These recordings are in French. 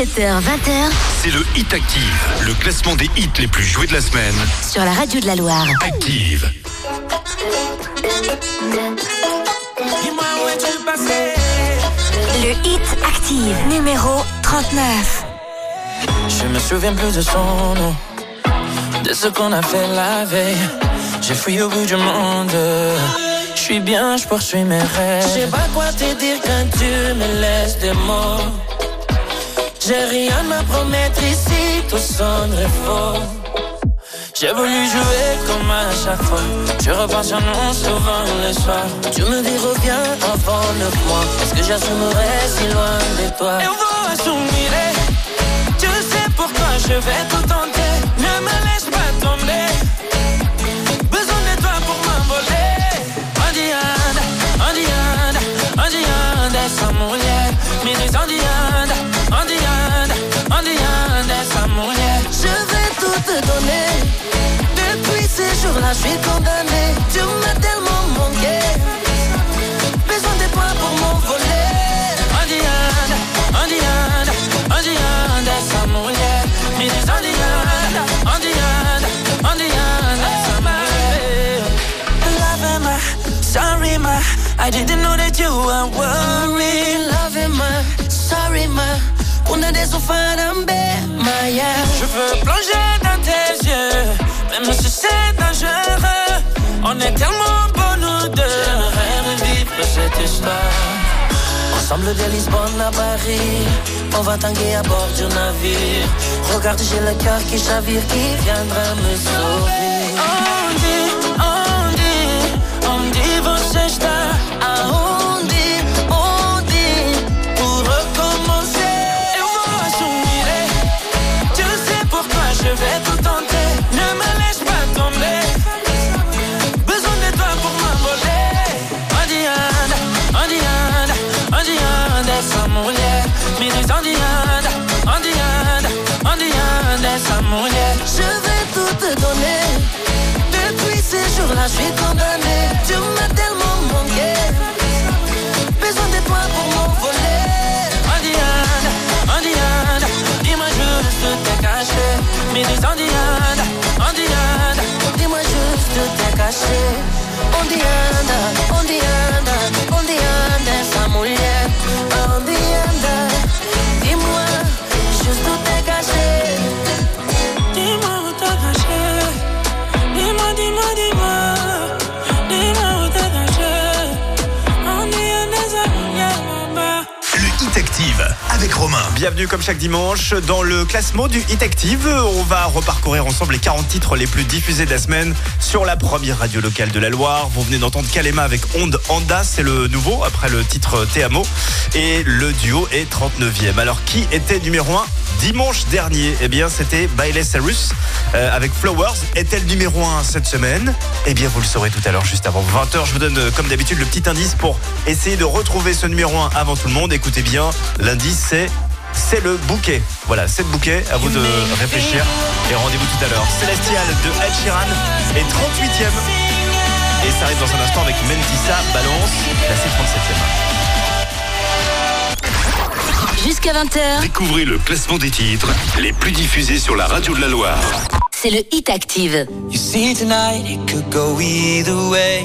17h20h. C'est le Hit Active, le classement des hits les plus joués de la semaine. Sur la radio de la Loire. Active. Le Hit Active, numéro 39. Je me souviens plus de son nom, de ce qu'on a fait la veille. J'ai fui au bout du monde. Je suis bien, je poursuis mes rêves. Je sais pas quoi te dire quand tu me laisses des mots. J'ai rien à promettre ici, tout sonnerait faux. J'ai voulu jouer comme à chaque fois. Je repense à nous souvent le soir. Tu me dis reviens avant neuf mois. Est-ce que j'assumerai si loin de toi? Et on va assumer. Tu sais pourquoi je vais tout tenter. Je suis condamné. Tu m'as tellement manqué. Besoin de toi pour m'envoler. Andianda, Andianda, Andianda, essa mulher. Me diz Andianda, Andianda, Andianda, essa mulher. Loving my, sorry my, I didn't know that you were worried. Loving my, sorry my, una de esos farambe, Maya. Je veux plonger dans tes yeux, même si c'est On est tellement bons nous deux. J'aimerais revivre cette histoire. Ensemble de Lisbonne à Paris, on va tanguer à bord du navire. Regarde, j'ai le cœur qui chavire, qui viendra me sauver. Je vais tout te donner. Depuis ces jours-là, je suis condamné. Tu m'as tellement manqué. Besoin de toi pour m'envoler. Andianda, Andianda, dis-moi juste t'es caché. Me diz Andianda, Andianda, dis-moi juste t'es caché. Anda, onde anda essa mulher? Onde anda? Dis-moi, juste t'es Hit Active avec Romain. Bienvenue comme chaque dimanche dans le classement du Hit Active. On va reparcourir ensemble les 40 titres les plus diffusés de la semaine sur la première radio locale de la Loire. Vous venez d'entendre Kalema avec Onde Anda, c'est le nouveau après le titre Teamo. Et le duo est 39e. Alors qui était numéro 1 dimanche dernier? Eh bien c'était Bailey Cyrus euh, avec Flowers. Est-elle numéro 1 cette semaine? Eh bien vous le saurez tout à l'heure juste avant 20h. Je vous donne euh, comme d'habitude le petit indice pour essayer de retrouver ce numéro 1 avant tout le monde. Écoutez bien, l'indice c'est c'est le bouquet. Voilà, c'est le bouquet. À vous de réfléchir. Et rendez-vous tout à l'heure. Célestial de Ed Sheeran est 38e. Et ça arrive dans un instant avec Mentissa Balance, classé 37e. Jusqu'à 20h, Découvrez le classement des titres les plus diffusés sur la radio de la Loire. c'est le Hit Active. You see tonight it could go either way.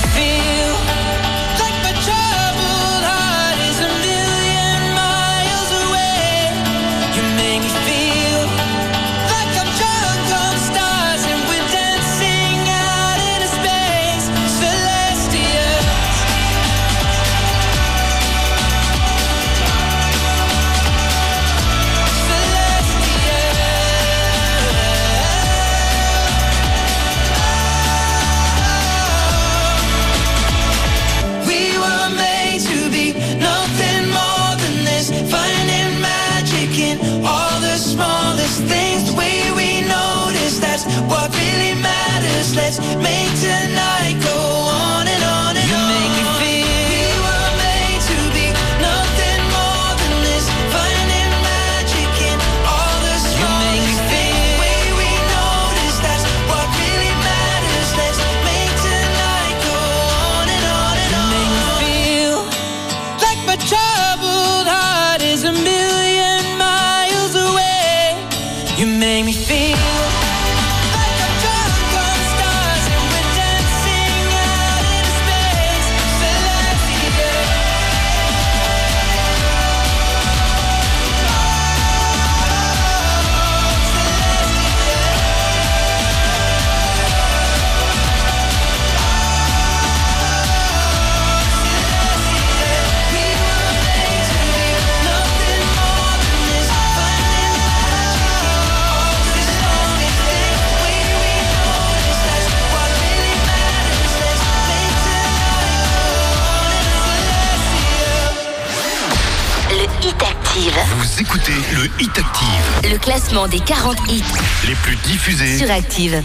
classement des 40 hits les plus diffusés. sur Active.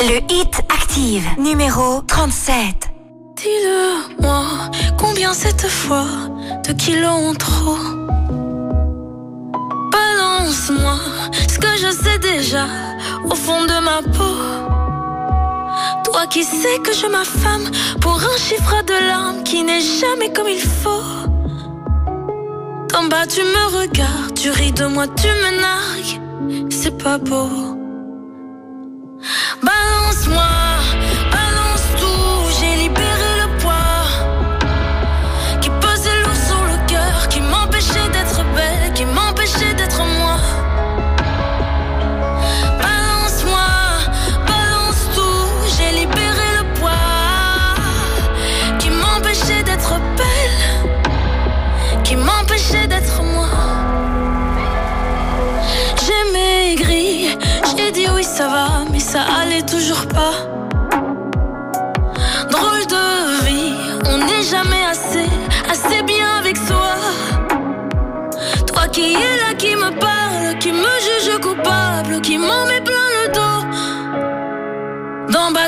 Le Hit Active, numéro 37. Dis-le-moi, combien cette fois de kilos en trop? Balance-moi ce que je sais déjà au fond de ma peau. Toi qui sais que je m'affame pour un chiffre de larmes qui n'est jamais comme il faut? D'en bas tu me regardes, tu ris de moi, tu me nargues, c'est pas beau.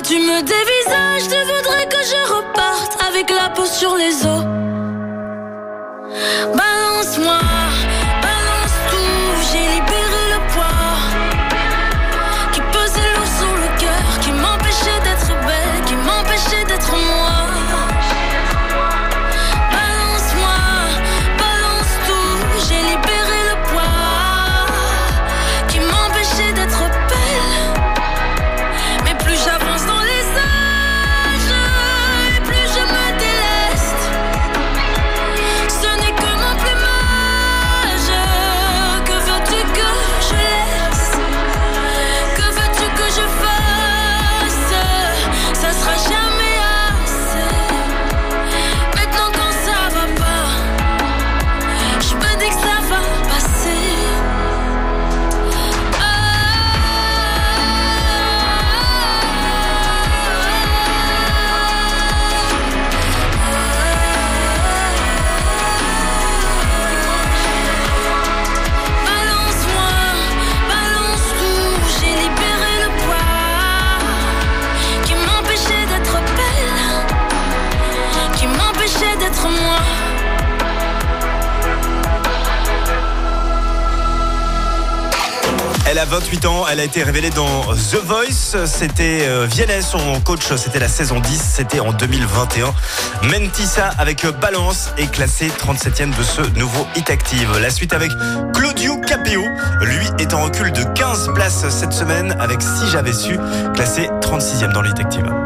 Tu me dévisages, tu voudrais que je reparte avec la peau sur les os. 28 ans, elle a été révélée dans The Voice. C'était euh, Vianney, son coach, c'était la saison 10, c'était en 2021. Mentissa avec Balance est classé 37e de ce nouveau Hit Active. La suite avec Claudio Capéo, lui est en recul de 15 places cette semaine avec Si j'avais su, classé 36e dans le Active.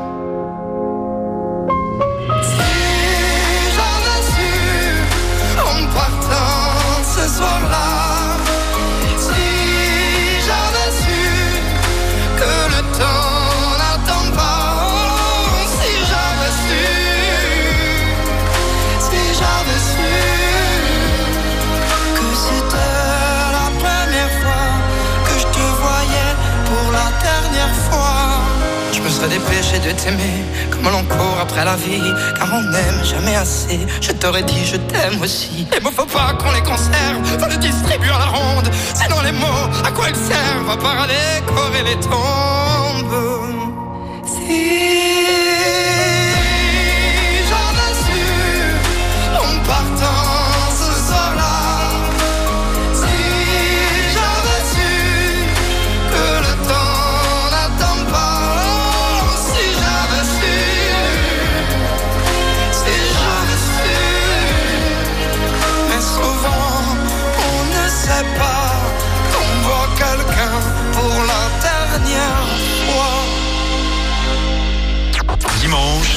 Se dépêcher de t'aimer comme l'on court après la vie, car on n'aime jamais assez. Je t'aurais dit je t'aime aussi. Les mots faut pas qu'on les conserve, faut les distribuer à la ronde. Sinon les mots, à quoi ils servent? À part à décorer les tombes. Si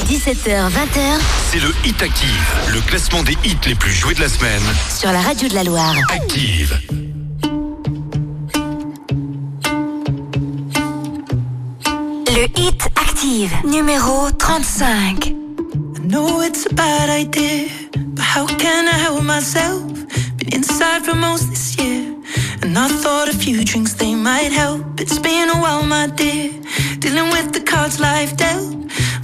17h-20h, c'est le Hit Active, le classement des hits les plus joués de la semaine. Sur la radio de la Loire. Active. Le Hit Active, numéro 35. I know it's a bad idea, but how can I help myself? Been inside for most this year. And I thought a few drinks they might help. It's been a while, my dear, dealing with the cards life dealt.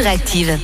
Sur.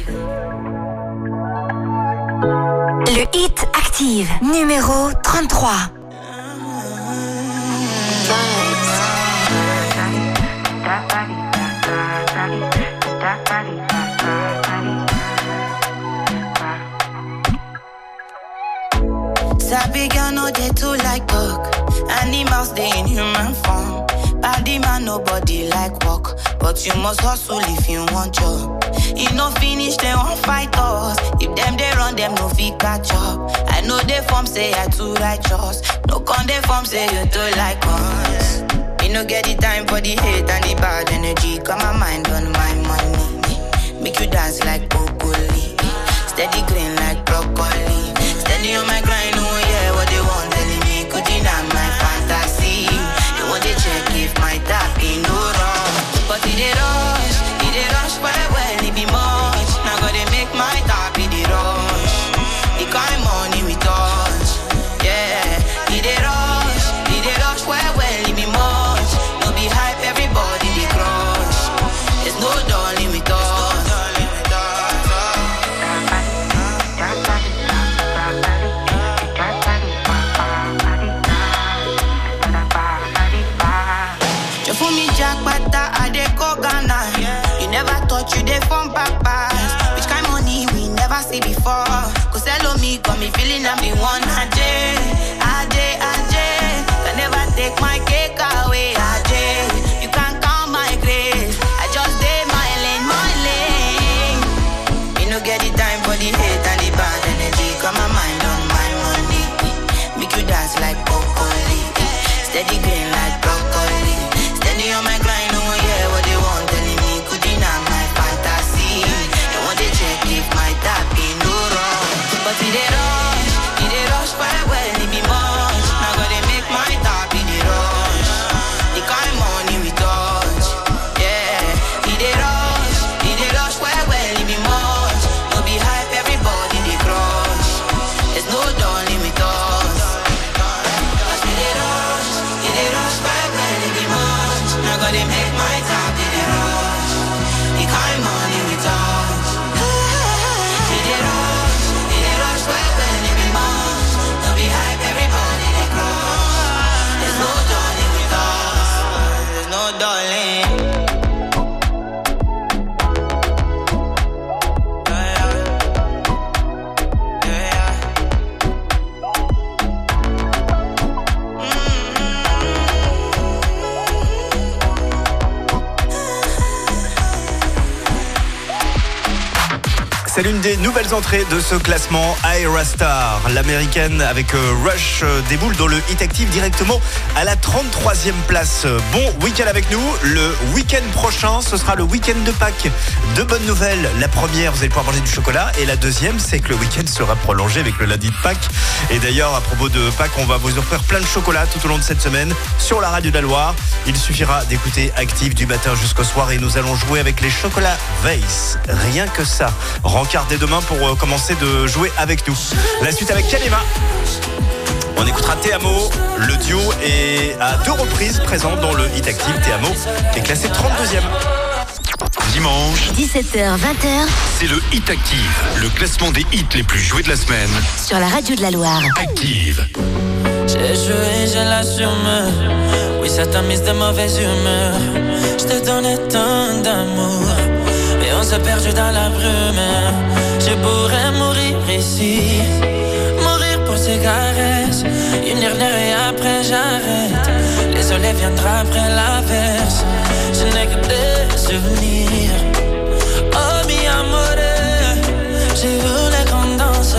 Nouvelles entrées de ce classement Ira Star. L'américaine avec euh, Rush euh, déboule dans le Hit Active directement à la 33e place. Bon week-end avec nous. Le week-end prochain, ce sera le week-end de Pâques. Deux bonnes nouvelles. La première, vous allez pouvoir manger du chocolat. Et la deuxième, c'est que le week-end sera prolongé avec le lundi de Pâques. Et d'ailleurs, à propos de Pâques, on va vous offrir plein de chocolat tout au long de cette semaine sur la radio de la Loire. Il suffira d'écouter Active du matin jusqu'au soir et nous allons jouer avec les chocolats Weiss. Rien que ça. Rencard dès demain pour euh, commencer de jouer avec nous. La suite avec Kalema. On écoutera Théamo. Le duo est à deux reprises présent dans le Hit Active. Théamo est classé 32e. Dimanche, 17h, 20h c'est le Hit Active, le classement des hits les plus joués de la semaine. sur la radio de la Loire. Active. J'ai joué, je l'assume. Oui, ça t'a mis de mauvaise humeur. Je te donnais tant d'amour. Et on s'est perdu dans la brume. Je pourrais mourir ici. Mourir pour ces caresses. Une dernière et après j'arrête. Les soleils viendra après l'averse. Je n'ai que des souvenirs. Oh, mi amore. Je voulais qu'on danse.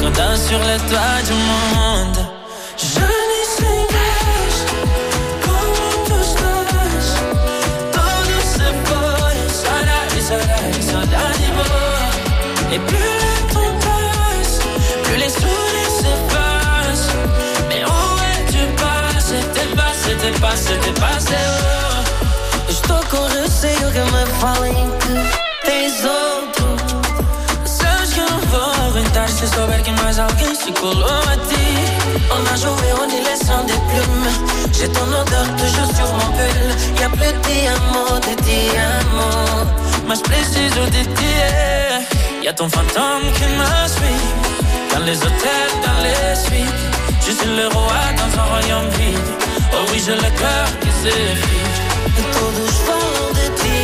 Qu'on danse sur le toit du monde. Et plus le temps passe, plus les sourires s'effacent. Mais où es-tu passé? T'es passé, t'es passé, t'es passé. Oh. Estou com receio que me falem que tens outro. Sabes que eu não vou aguentar se souber que mais alguém se colou a ti. On a joué au laissant des plumes. J'ai ton odeur toujours sur mon pull. Y'a plus de diamants, de diamants. Mas preciso de ti. Y'a ton fantôme qui me suit. Dans les hôtels, dans les suites. Je suis le roi dans un royaume vide. Oh oui, j'ai le cœur qui s'effrite. Et. De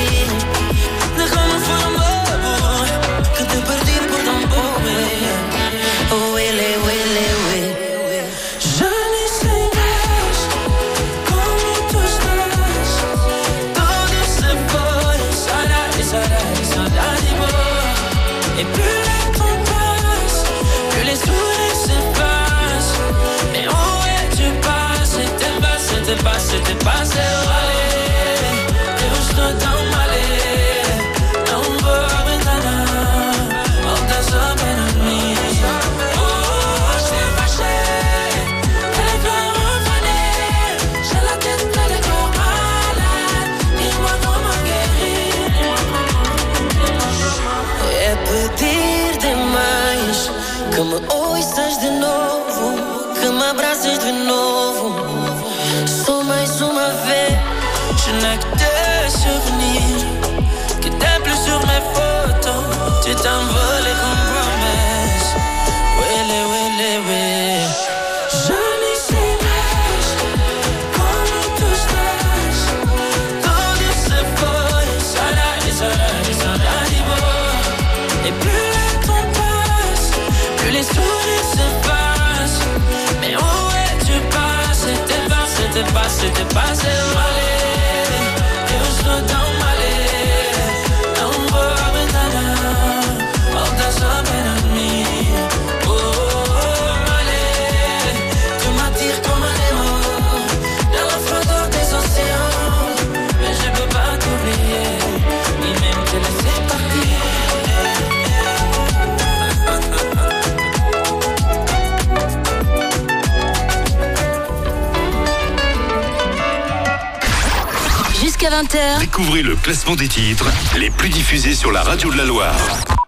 classement des titres les plus diffusés sur la radio de la Loire.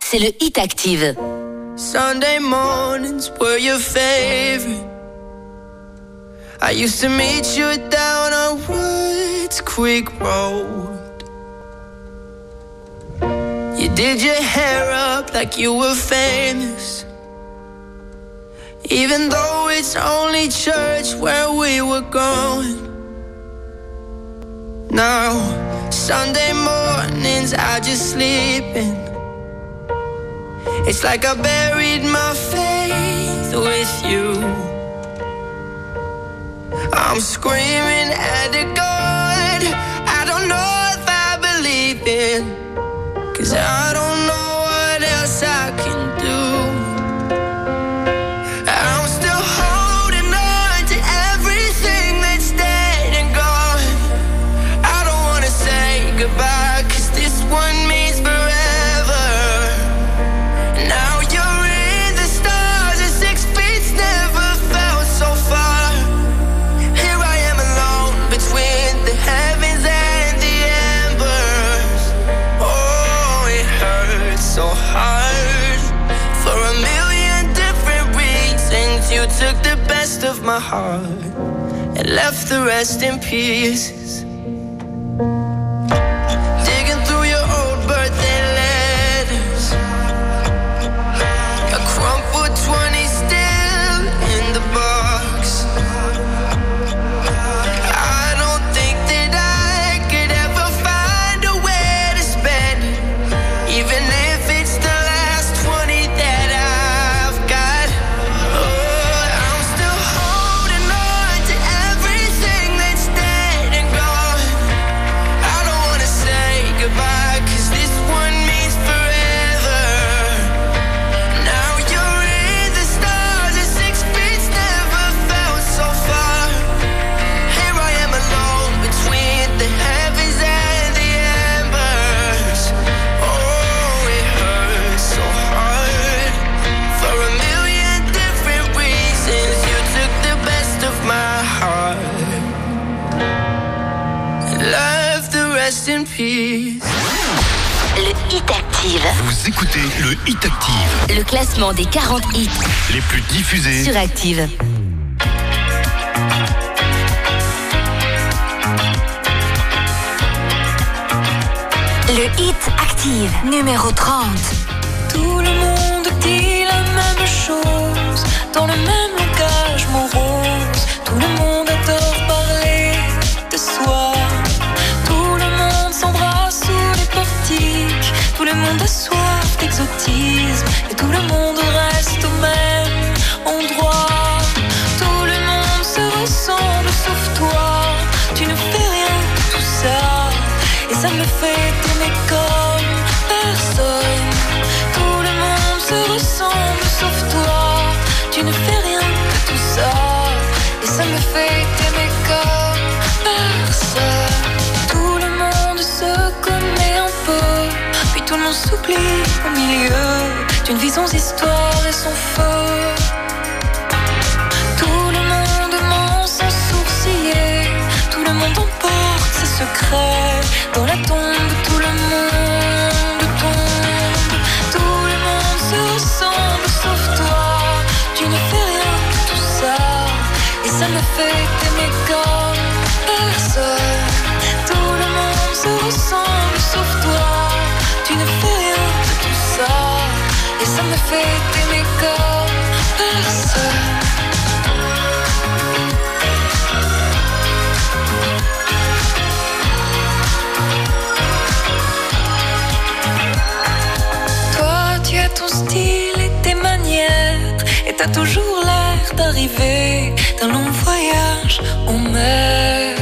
c'est le Hit Active. Sunday mornings were your favorite. I used to meet you down on Woods Creek Road. You did your hair up like you were famous. Even though it's only church where we were going. Now, Sunday mornings I just sleep in. It's like I buried my faith with you. I'm screaming at the the rest in pieces. Le Hit Active. Vous écoutez le Hit Active, Le classement des 40 hits les plus diffusés sur Active. Le Hit Active, numéro 30. Tout le monde dit la même chose, dans le même langage morose. Tout le monde A soif d'exotisme. Et tout le monde reste au même endroit. Tout le monde se ressemble sauf toi. Tu ne fais rien de tout ça. Et ça me fait t'aimer comme personne. Tout le monde se ressemble sauf toi. S'oublie au milieu d'une vie sans histoire et sans feu. Tout le monde ment sans sourciller. Tout le monde emporte ses secrets. Dans la tombe, tout le monde tombe. Tout le monde se ressemble sauf toi. Tu ne fais rien de tout ça. Et ça me fait t'aimer comme personne. Tout le monde se ressemble sauf toi. Tu ne fais ça me fait t'aimer comme personne. Toi, tu as ton style et tes manières, et t'as toujours l'air d'arriver d'un long voyage en mer.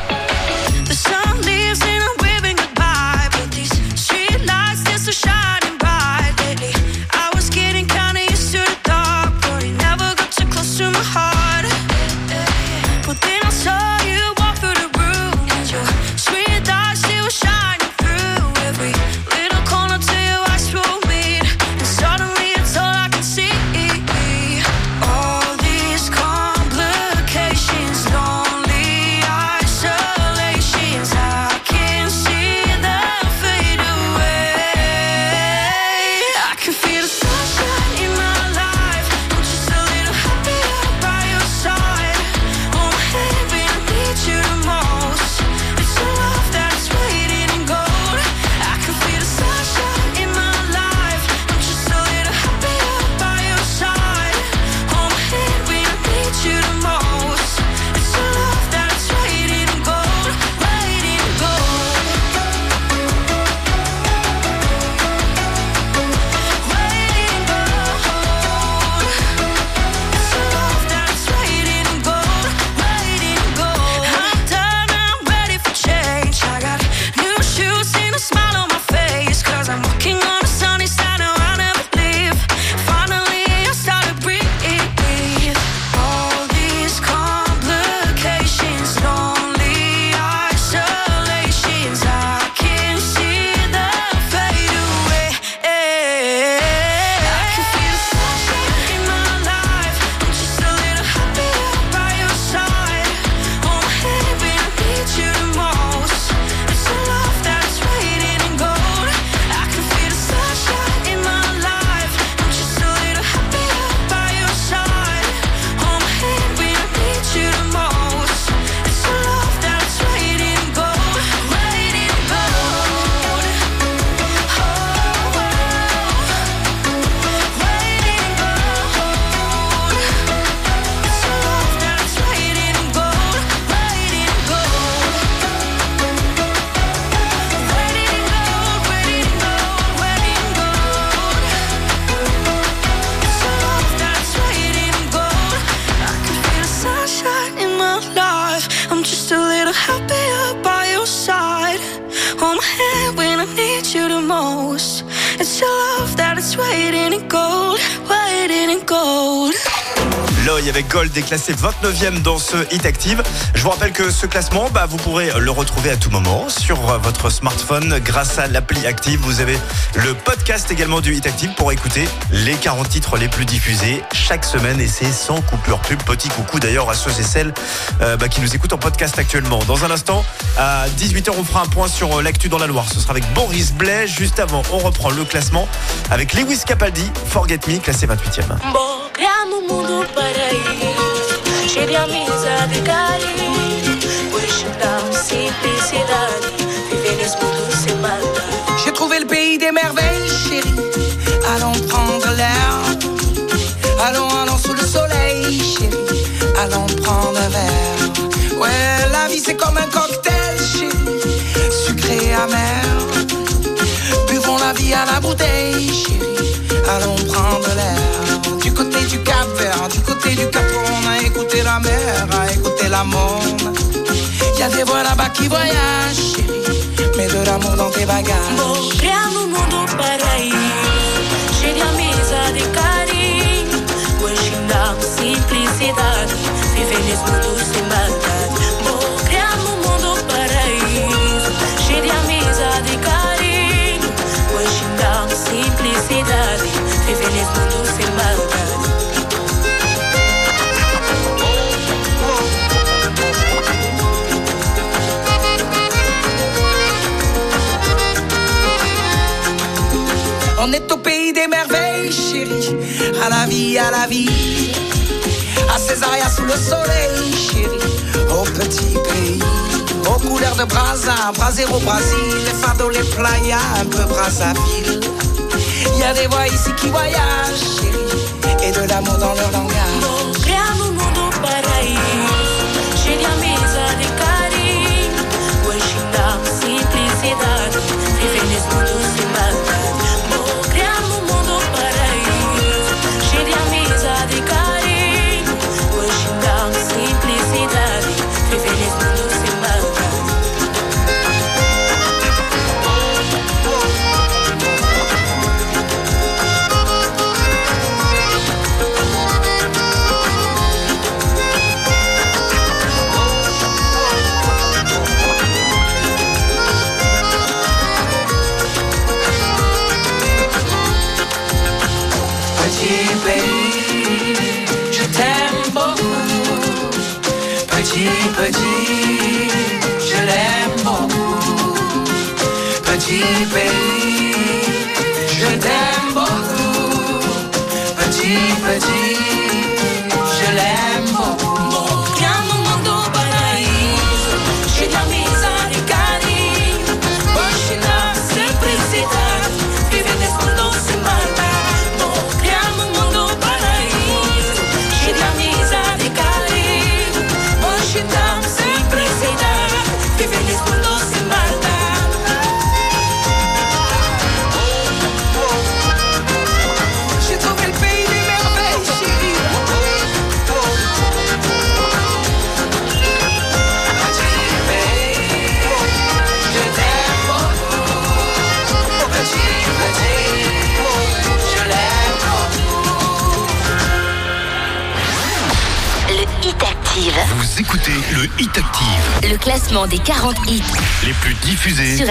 Classé 29e dans ce Hit Active. Je vous rappelle que ce classement, bah, vous pourrez le retrouver à tout moment sur votre smartphone grâce à l'appli Active. Vous avez le podcast également du Hit Active pour écouter les 40 titres les plus diffusés chaque semaine et c'est sans coupure pub. Petit coucou d'ailleurs à ceux et celles euh, bah, qui nous écoutent en podcast actuellement. Dans un instant, à 18h, on fera un point sur euh, l'actu dans la Loire. Ce sera avec Boris Blais. Juste avant, on reprend le classement avec Lewis Capaldi, Forget Me, classé 28e. Um e maldade J'ai trouvé le pays des merveilles, chérie. Allons prendre l'air. Allons, allons sous le soleil, chérie. Allons prendre un verre. Ouais, la vie c'est comme un cocktail, chérie. Sucré amer. Buvons la vie à la bouteille, chérie. Allons prendre l'air. Du côté du Cap Vert, du côté du Cap écouté la mer, a écouté la monde. Y a des voix là-bas qui voyagent. Mets de l'amour dans tes bagages. Um mundo paraíso de amizade e carinho Hoje dá simplicidade Viver nesse mundo sem maldade pays des merveilles, chérie. À la vie, à la vie. À Césaria sous le soleil, chérie. Au petit pays. Aux couleurs de Brasa, Brasero, Brésil. Les fardeaux, les playas, un peu Brazzaville. Y a des voix ici qui voyagent, chérie. Et de l'amour dans leur langage.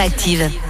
Active.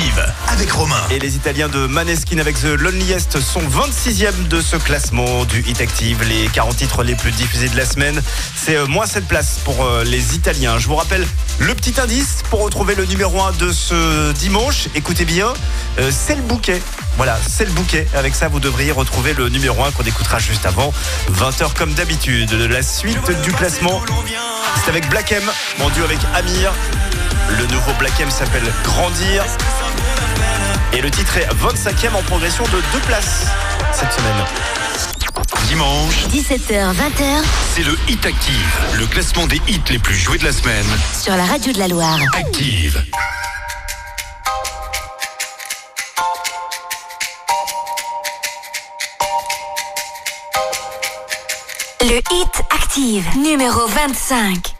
Active avec Romain. Et les Italiens de Maneskin avec The Loneliest sont 26e de ce classement du Hit Active. Les 40 titres les plus diffusés de la semaine. C'est euh, moins cette place pour euh, les Italiens. Je vous rappelle le petit indice pour retrouver le numéro 1 de ce dimanche. Écoutez bien, euh, c'est le bouquet. Voilà, c'est le bouquet. Avec ça, vous devriez retrouver le numéro 1 qu'on écoutera juste avant. 20h comme d'habitude. La suite du classement, c'est avec Black M, en duo avec Amir. Le nouveau Black M s'appelle Grandir. Et le titre est 25e en progression de deux places cette semaine. Dimanche, 17h, 20h c'est le Hit Active, le classement des hits les plus joués de la semaine. sur la radio de la Loire. Active. Le hit active, numéro 25.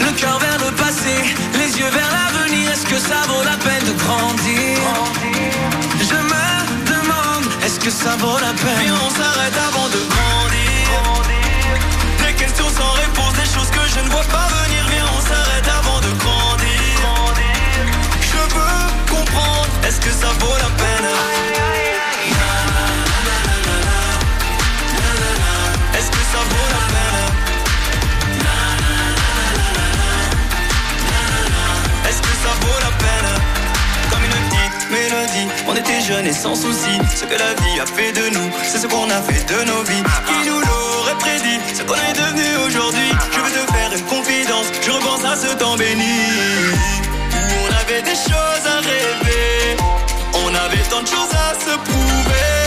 Le cœur vers le passé, les yeux vers l'avenir, est-ce que ça vaut la peine de grandir? Je me demande, est-ce que ça vaut la peine? Et on s'arrête avant de grandir. Des questions sans réponse, des choses que je ne vois pas venir. Viens, on s'arrête avant de grandir. Je veux comprendre, est-ce que ça vaut la peine? Est-ce que ça vaut la peine? Comme une petite mélodie On était jeunes et sans souci Ce que la vie a fait de nous C'est ce qu'on a fait de nos vies. Qui nous l'aurait prédit Ce qu'on est devenu aujourd'hui? Je veux te faire une confidence Je repense à ce temps béni. Où on avait des choses à rêver On avait tant de choses à se prouver.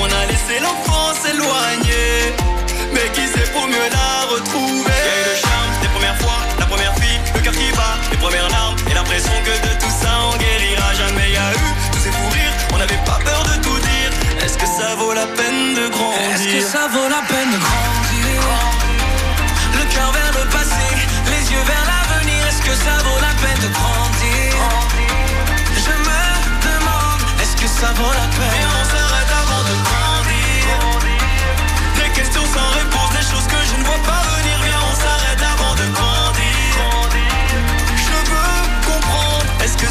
On a laissé l'enfance s'éloigner Mais qui sait pour mieux la retrouver? Le charme des premières fois La première fille, premières larmes et l'impression que de tout ça on guérira. Jamais Il y a eu tous ces fous rires. On n'avait pas peur de tout dire. Est-ce que ça vaut la peine de grandir? Est-ce que ça vaut la peine de grandir? Le cœur vers le passé Les yeux vers l'avenir. Est-ce que ça vaut la peine de grandir? Je me demande Est-ce que ça vaut la peine? Et on s'arrête avant de grandir. Des questions sans réponse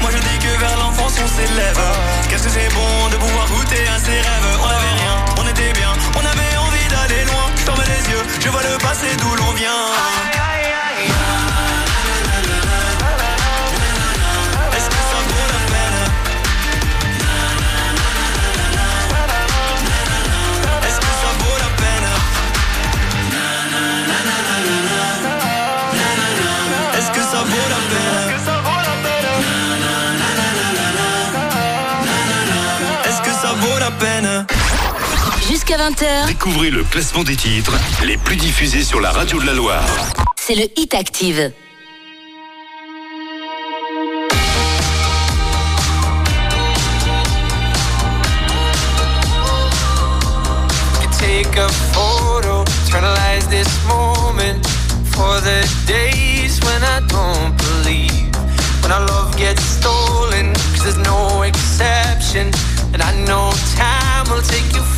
Moi je dis que vers l'enfance on s'élève. Qu'est-ce que c'est bon de pouvoir goûter à ses rêves? On n'avait rien, on était bien. On avait envie d'aller loin. Je ferme les yeux, je vois le passé d'où l'on vient jusqu'à 20h. Découvrez le classement des titres les plus diffusés sur la radio de la Loire. C'est le Hit Active. Take a photo, eternalize this moment for the days when I don't believe. When our love gets stolen, cause there's no exception. And I know time will take you.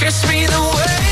kiss me the way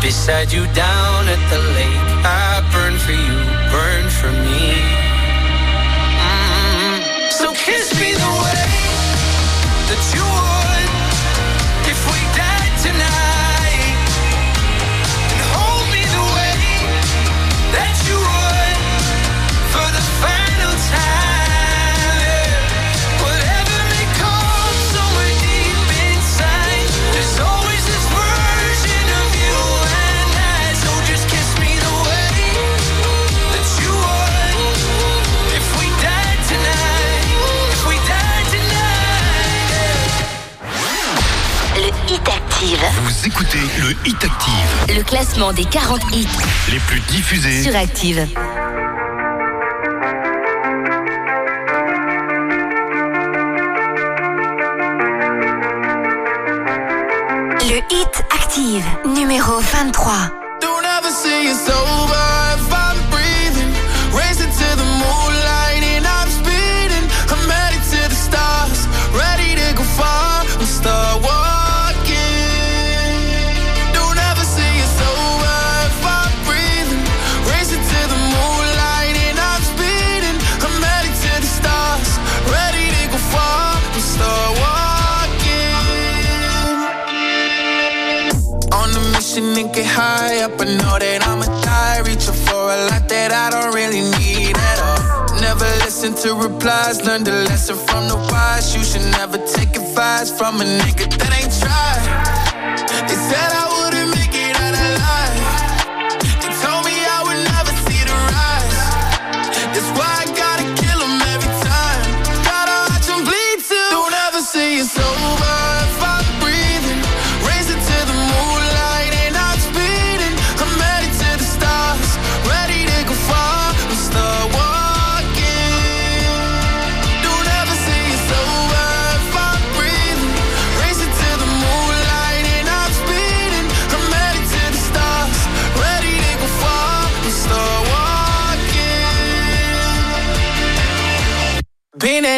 beside you down le Hit Active. Le classement des 40 hits les plus diffusés sur Active. to replies. Learned a lesson from the wise. You should never take advice from a nigga that ain't tried.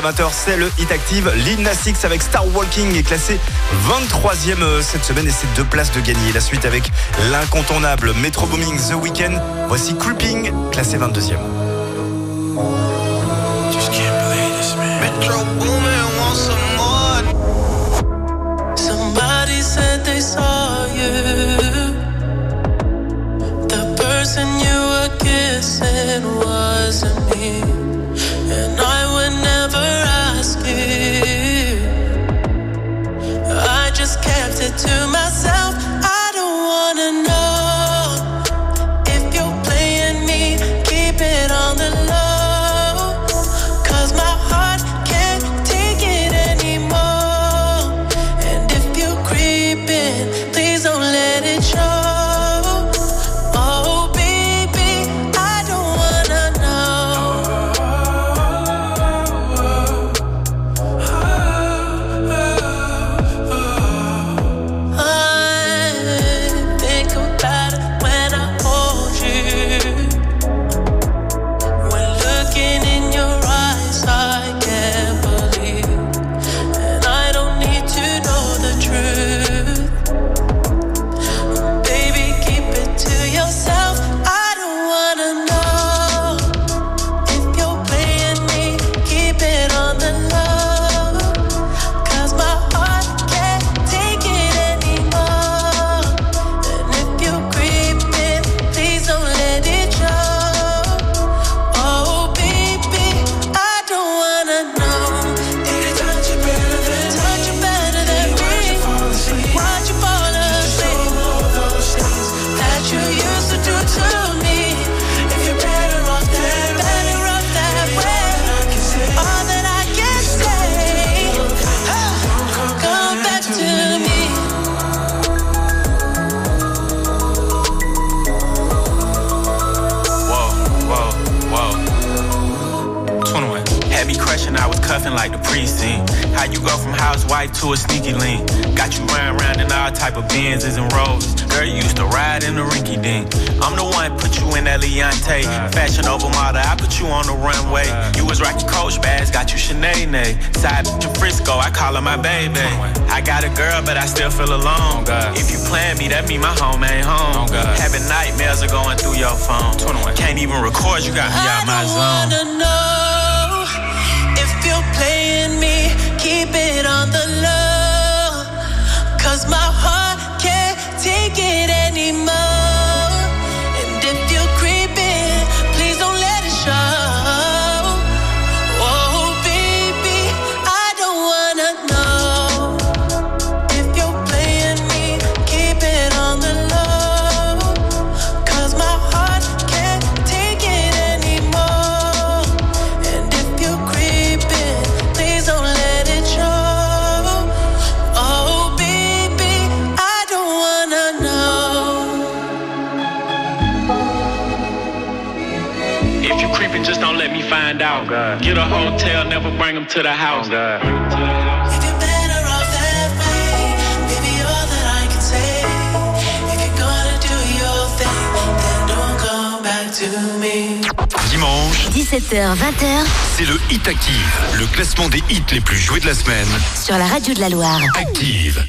Jusqu'à 20h, c'est le Hit Active. X avec Star Walking est classé 23e euh, cette semaine et c'est deux places de gagner. La suite avec l'incontournable Metro Booming The Weeknd. Voici Creeping, classé 22e. Just can't all type of Benzes and Rolls. Girl, you used to ride in the rinky dink. I'm the one put you in that Leontay. Fashion over model, I put you on the runway. You was rocking Coach bags, got you Sinead. Side in Frisco, I call her my baby. I got a girl, but I still feel alone. If you plan me, that mean my home ain't home. Having nightmares are going through your phone. Can't even record, you got me out my zone. Anymore. Get a hotel, never bring them to the house. Oh, Dimanche, 17h-20h, c'est le Hit Active, le classement des hits les plus joués de la semaine. Sur la radio de la Loire. Active.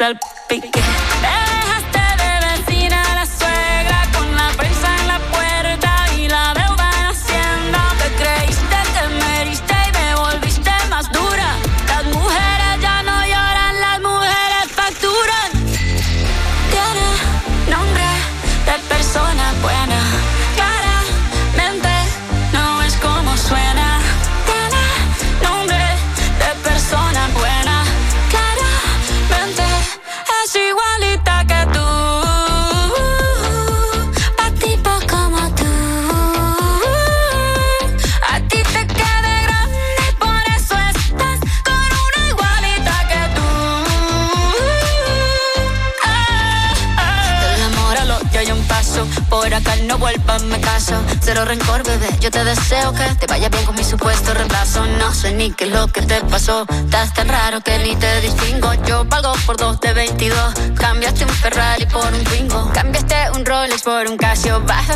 yourself.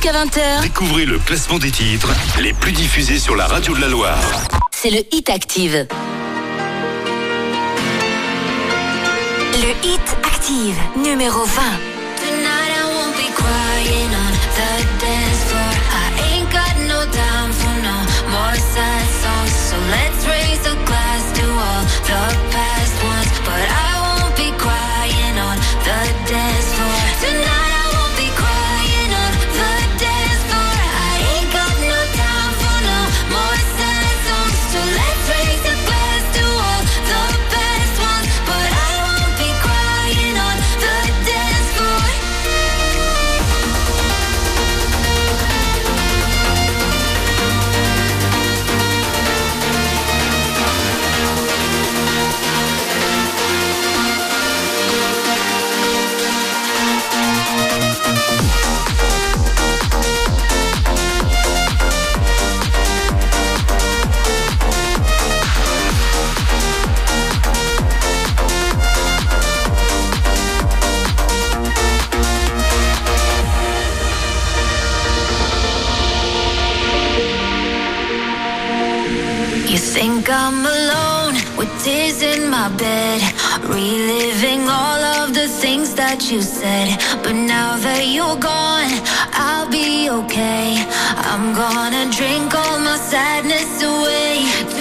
jusqu'à 20h. Découvrez le classement des titres les plus diffusés sur la radio de la Loire. C'est le Hit Active. Le Hit Active, numéro 20. Tonight I won't be crying on the dance floor. I ain't got no time for no more sad songs. So let's raise a glass to all the tears in my bed, reliving all of the things that you said. But now that you're gone, I'll be okay. I'm gonna drink all my sadness away.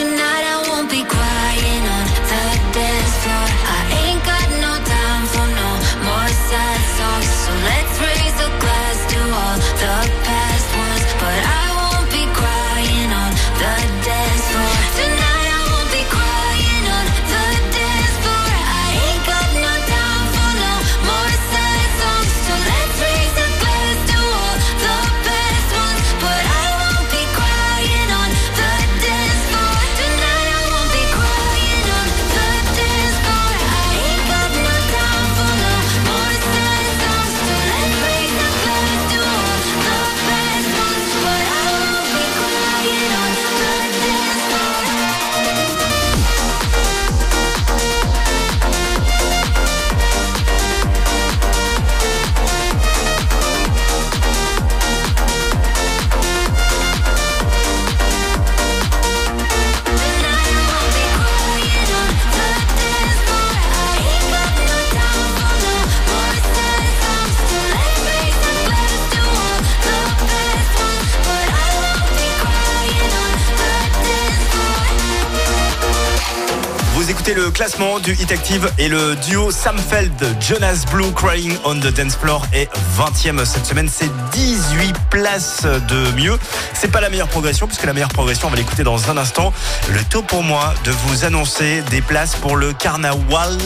Écoutez le classement du Hit Active et le duo Sam Feld, Jonas Blue Crying on the Dance Floor est 20e cette semaine. C'est 18 places de mieux. C'est pas la meilleure progression puisque la meilleure progression, on va l'écouter dans un instant. Le taux pour moi de vous annoncer des places pour le carnaval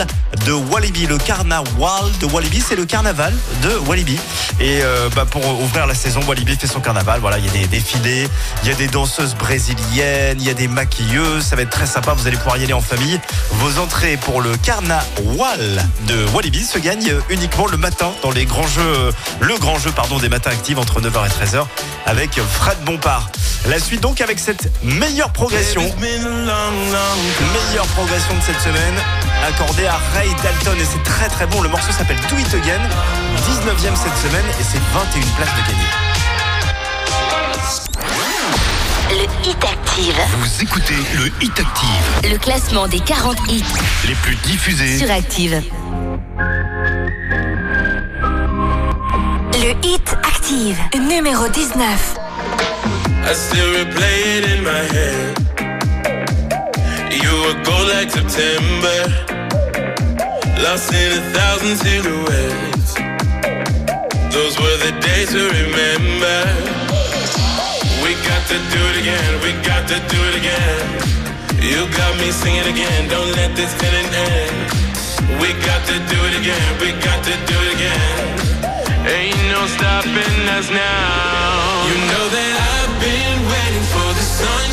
de Walibi. Le carnaval de Walibi, c'est le carnaval de Walibi. Et euh, bah, pour ouvrir la saison, Walibi fait son carnaval. Voilà, il y a des défilés, il y a des danseuses brésiliennes, il y a des maquilleuses. Ça va être très sympa. Vous allez pouvoir y aller en famille. Vos entrées pour le carnaval de Walibi se gagnent uniquement le matin dans les grands jeux, le grand jeu pardon des matins actifs entre 9h et 13h avec Fred La suite donc avec cette meilleure progression, meilleure progression de cette semaine accordée à Ray Dalton et c'est très très bon. Le morceau s'appelle Do It Again, 19e cette semaine et c'est 21 places de gagné. Le Hit Active. Vous écoutez le Hit Active, Le classement des 40 hits les plus diffusés. sur Active. Le Hit Active, numéro 19. I still replay it in my head. You were gold like September, lost in a thousand silhouettes. Those were the days to remember. We got to do it again, we got to do it again. You got me singing again, don't let this feeling end. We got to do it again, we got to do it again. Ain't no stopping us now. You know that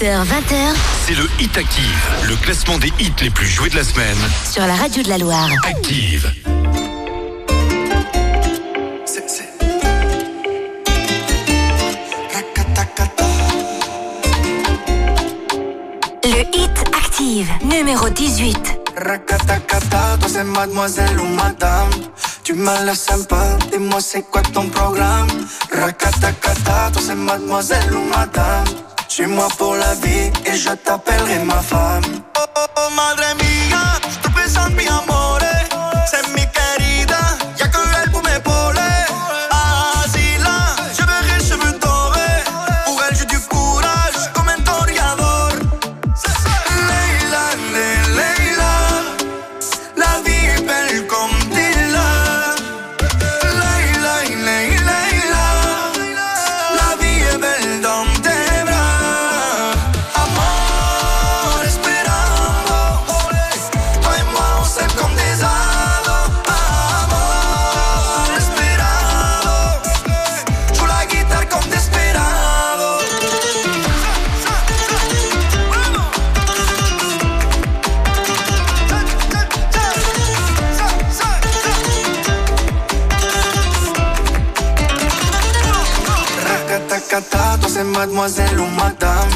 18h, 20h. C'est le Hit Active, le classement des hits les plus joués de la semaine. Sur la radio de la Loire. Active. Le Hit Active, numéro 18. Racatacata, toi c'est mademoiselle ou madame. Tu m'as laisses sympa, dis-moi c'est quoi ton programme? Racatacata, toi c'est mademoiselle ou madame suis-moi pour la vie et je t'appellerai ma femme. Mademoiselle ou madame.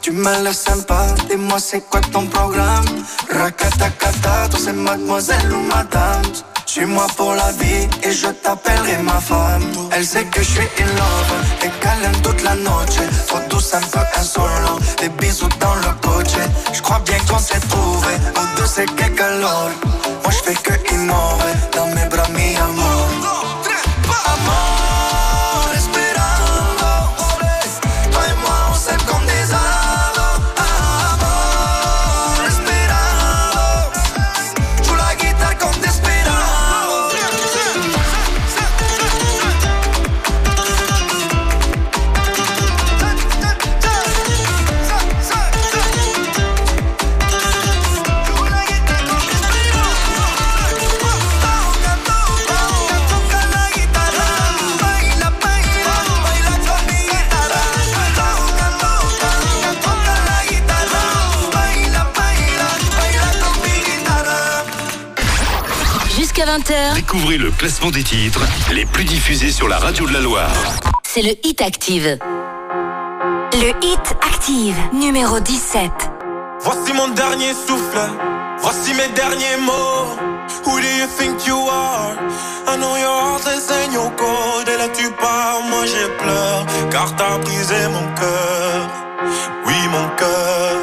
Tu m'as l'air sympa, dis-moi c'est quoi ton programme? Rakatakata, toi c'est mademoiselle ou madame. Suis-moi pour la vie et je t'appellerai ma femme. Elle sait que je suis in love et aime toute la noche. Trop douce, un peu insolent. Des bisous dans le coche. Je crois bien qu'on s'est trouvé. Nous deux c'est quelque l'or. Moi je fais que innover dans mes bras, 20h, Découvrez le classement des titres les plus diffusés sur la radio de la Loire. c'est le hit active. Le hit active, numéro 17. Voici mon dernier souffle, voici mes derniers mots. Who do you think you are? I know your heart is in your code. Et là tu pars, moi j'ai pleure, car t'as brisé mon cœur. Oui, mon cœur.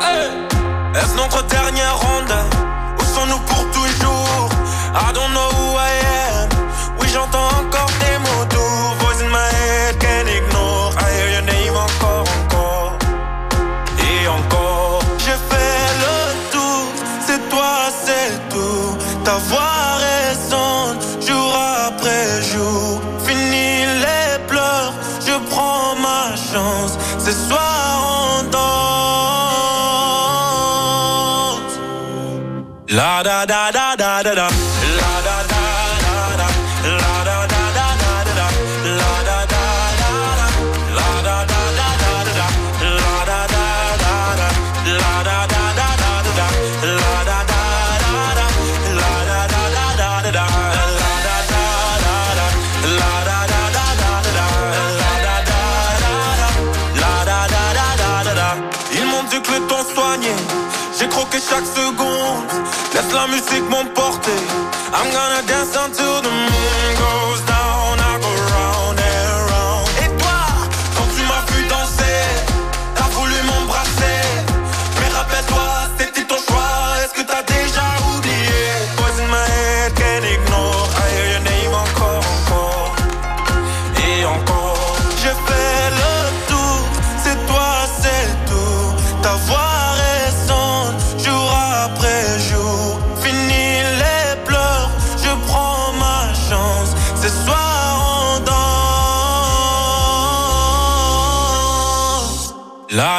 Hey! Est-ce notre dernière ronde? Da da da da da. La da da da da. La da da da da da da. La da da da da. La da da da da da da. La da da da da. Da da da da da da. La da da da da. La da da da da da da. J'ai croqué chaque seconde. La musique m'emporter. I'm gonna dance until the moon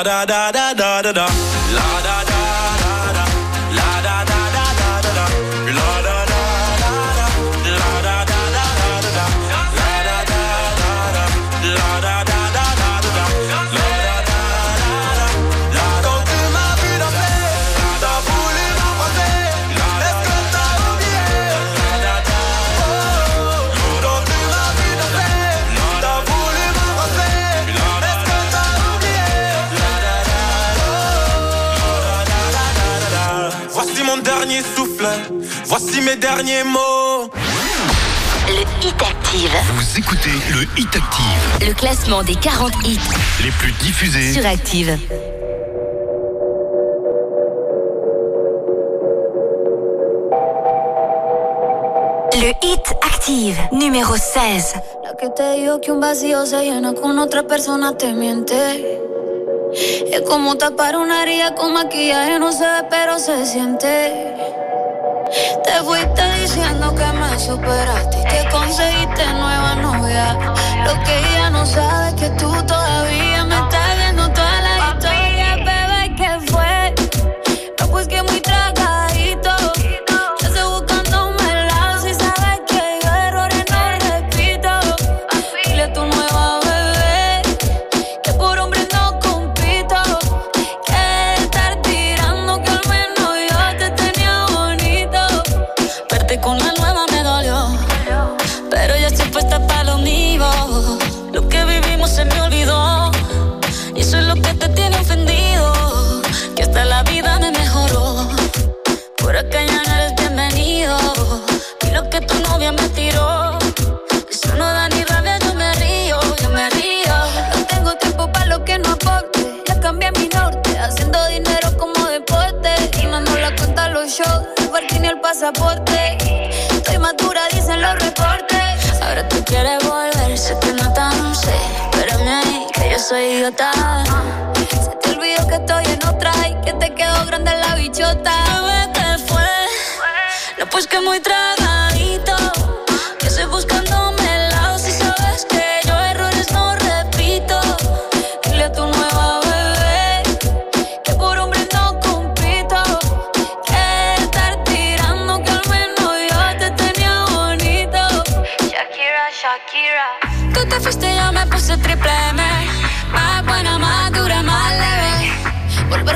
da da da da da da. Derniers mots. Le Hit Active. Vous écoutez le Hit Active, Le classement des 40 hits les plus diffusés. sur Active. Le Hit Active, numéro 16. La que te digo que un vacío se llena con otra persona te miente. Es como tapar una herida con maquillaje, no se ve, pero se siente. Te fuiste diciendo que me superaste y que conseguiste nueva novia. Lo que ella no sabe que tú todavía soy idiota. Se te olvidó que estoy en otra y que te quedó grande la bichota. Bebé, ¿qué fue? No, pues que muy tragadito.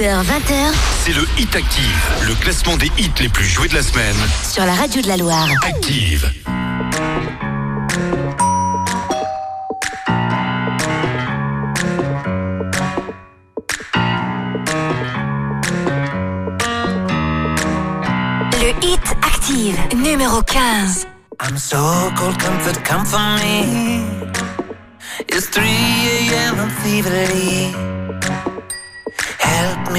18h, 20h. C'est le Hit Active, le classement des hits les plus joués de la semaine. Sur la radio de la Loire. Active. Le Hit Active, numéro 15. I'm so cold, comfort, comfort me. It's 3 a.m. I'm feverly.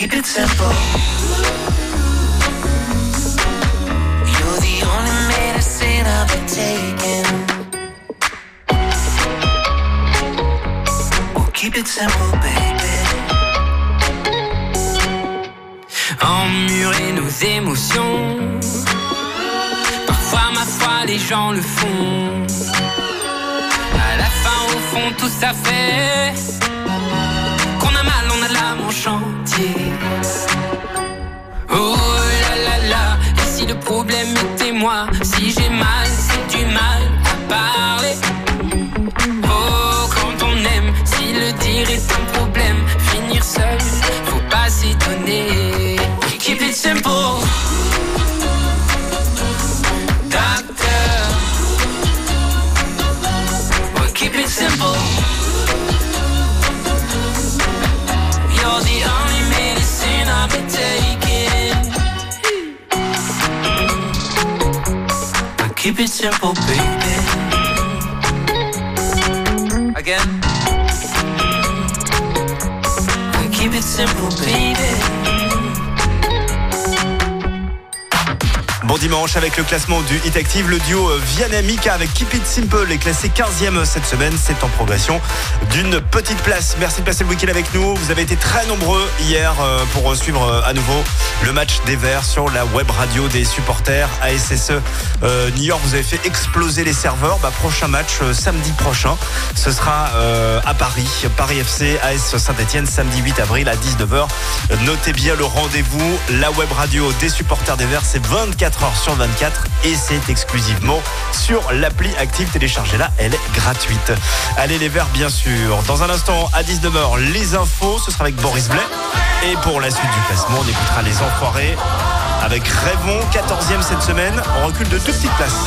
Keep it simple. You're the only medicine I've been taking. We'll keep it simple, baby. Emmurer nos émotions Parfois ma foi les gens le font À la fin au fond tout ça fait Qu'on a mal, on a l'âme en Oh là là là, et si le problème était moi, si j'ai mal, c'est du mal à parler. Oh, quand on aime, si le dire est un problème, finir seul, faut pas s'étonner. Keep it simple. Simple, baby. Again. Keep it simple, baby. dimanche avec le classement du Hit Active. Le duo euh, Vianney Mika avec Keep It Simple est classé 15e cette semaine. C'est en progression d'une petite place. Merci de passer le week-end avec nous. Vous avez été très nombreux hier euh, pour suivre euh, à nouveau le match des Verts sur la web radio des supporters ASSE New York. Vous avez fait exploser les serveurs. Bah, prochain match samedi prochain. Ce sera à Paris. Paris FC AS Saint-Etienne samedi 8 avril à 19h. Notez bien le rendez-vous. La web radio des supporters des Verts, c'est 24h sur 24 et c'est exclusivement sur l'appli Active. Téléchargez-la, elle est gratuite. Allez les verts bien sûr. Dans un instant à 19h, les infos, ce sera avec Boris Blais. Et pour la suite du classement, on écoutera les enfoirés avec Rêvons, 14e cette semaine. On recule de deux petites places.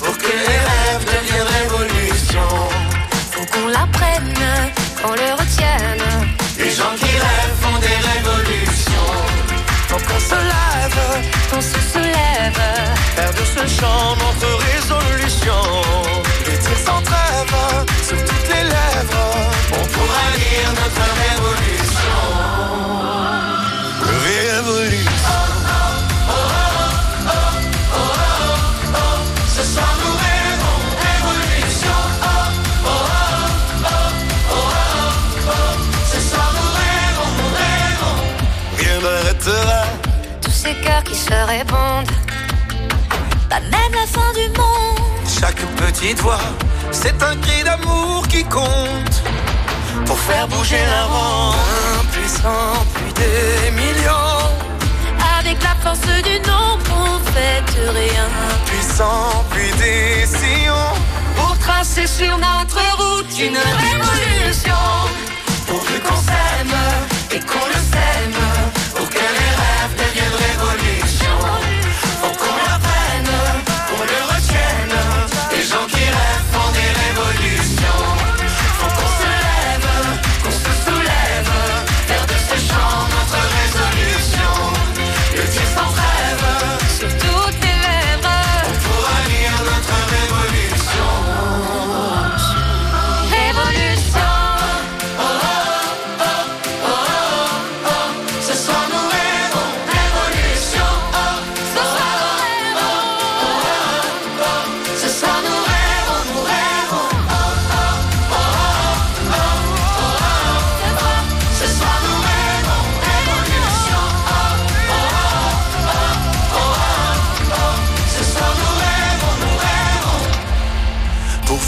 pour que les rêves deviennent révolution. Faut qu'on l'apprenne, qu'on le retienne. Les gens qui rêvent font des révolutions. Faut qu'on se lève, qu'on se soulève. Faire de ce chant notre résolution. Les tirs sans trêve sur toutes les lèvres. On pourra lire notre révolution. Révolution. Répondent, pas même la fin du monde. Chaque petite voix, c'est un cri d'amour qui compte pour faire bouger la ronde. Impuissant, puis des millions. Avec la force du nombre, on fait rien. Puissant, puis des sillons pour tracer sur notre route une révolution. Pourvu qu'on s'aime et qu'on le sème pour que les rêves deviennent révolution. Faut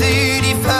city fire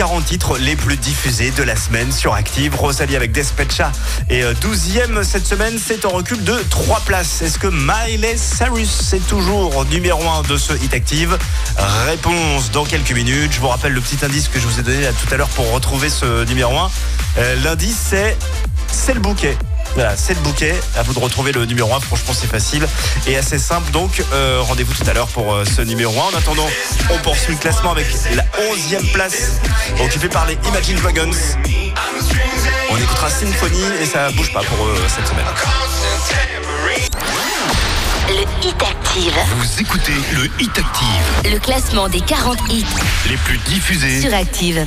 40 titres les plus diffusés de la semaine sur Active. Rosalie avec Despecha et 12e cette semaine, c'est en recul de 3 places. Est-ce que Miley Cyrus est toujours numéro 1 de ce Hit Active? Réponse dans quelques minutes. Je vous rappelle le petit indice que je vous ai donné tout à l'heure pour retrouver ce numéro 1. Euh, L'indice c'est c'est le bouquet. Voilà, c'est le bouquet. À vous de retrouver le numéro 1. Franchement, c'est facile et assez simple. Donc, euh, rendez-vous tout à l'heure pour euh, ce numéro 1. En attendant, on poursuit le classement avec la 11e place occupée par les Imagine Dragons. On écoutera Symphony et ça bouge pas pour eux cette semaine. Le Hit Active. Vous écoutez le Hit Active, Le classement des 40 hits les plus diffusés. sur Active.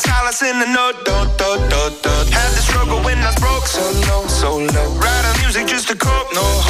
Finding solace in the note, do, do, do, do. Had the struggle when I was broke, so low, so low. Writing music just to cope, no no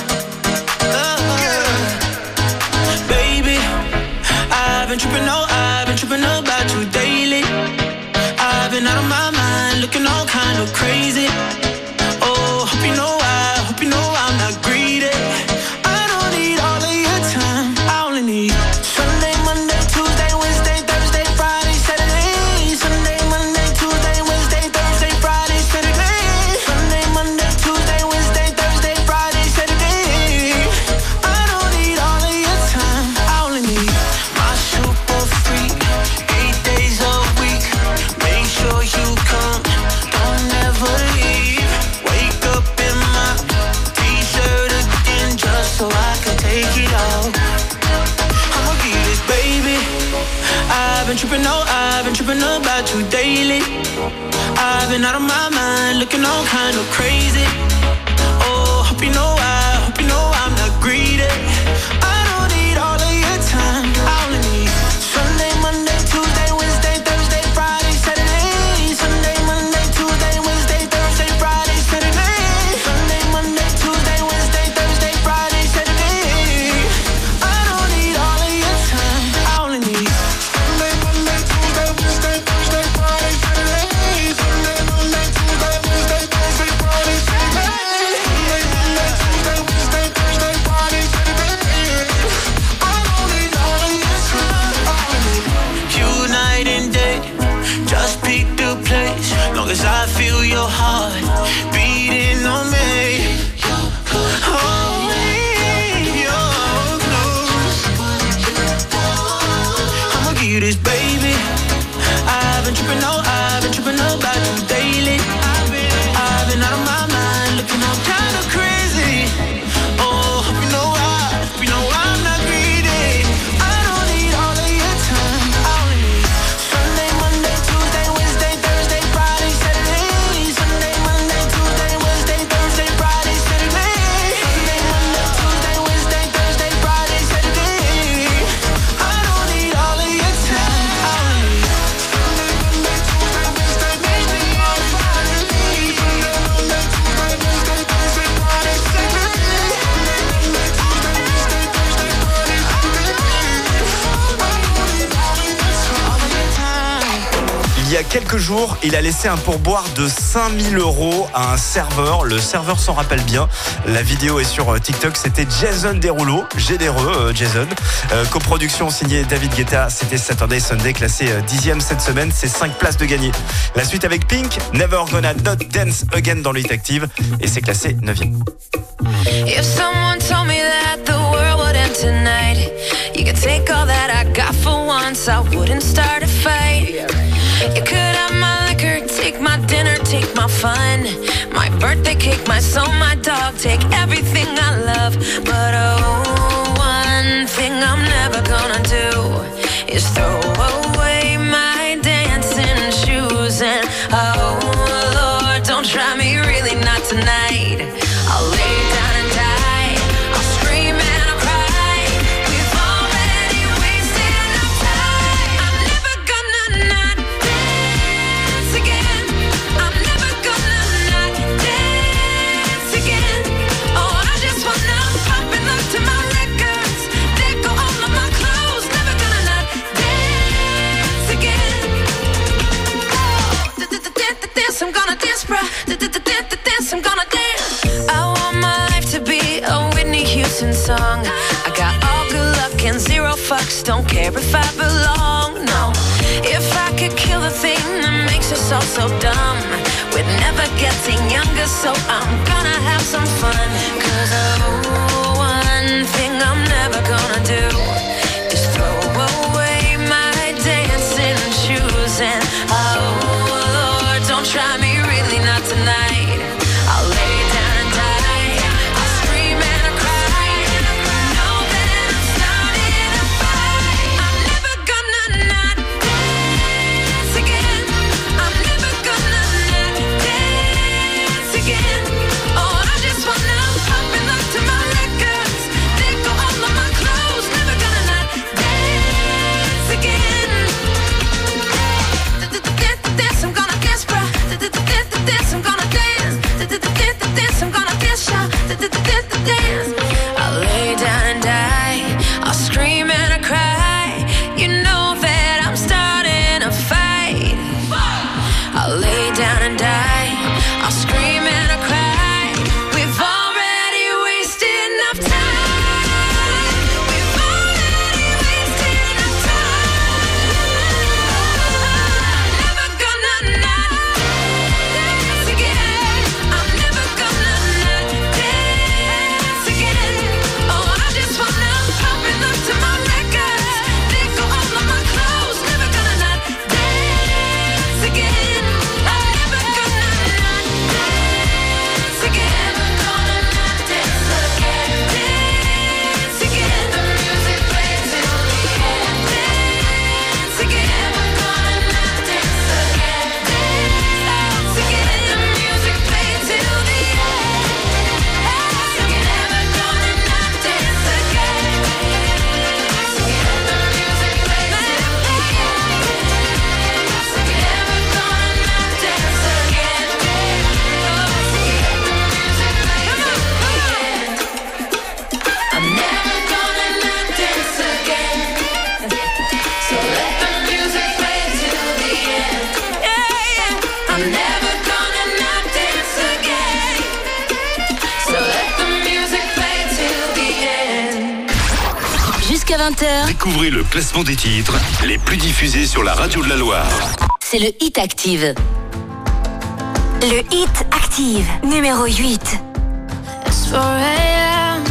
il a laissé un pourboire de 5000 euros à un serveur. Le serveur s'en rappelle bien. La vidéo est sur euh, TikTok. C'était Jason Derulo, généreux euh, Jason. Euh, coproduction signée David Guetta. C'était Saturday Sunday, classé dixième cette semaine. C'est 5 places de gagné. La suite avec Pink, Never Gonna Not Dance Again dans le Hit Active. Et c'est classé 9 If. fun. My birthday cake, my soul, my dog, take everything I love. But oh, one thing I'm never gonna do is throw getting younger, so I'm gonna have some fun. Découvrez le classement des titres les plus diffusés sur la radio de la Loire. c'est le Hit Active. Le Hit Active, numéro 8. It's 4 a.m.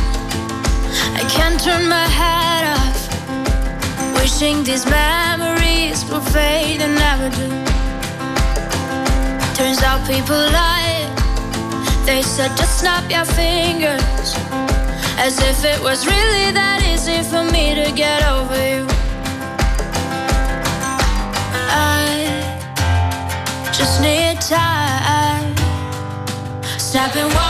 I can't turn my head off. Wishing these memories will fade and never do. Turns out people lie. They said just snap your fingers. As if it was really that easy for me to get over you. I just need time. One, two.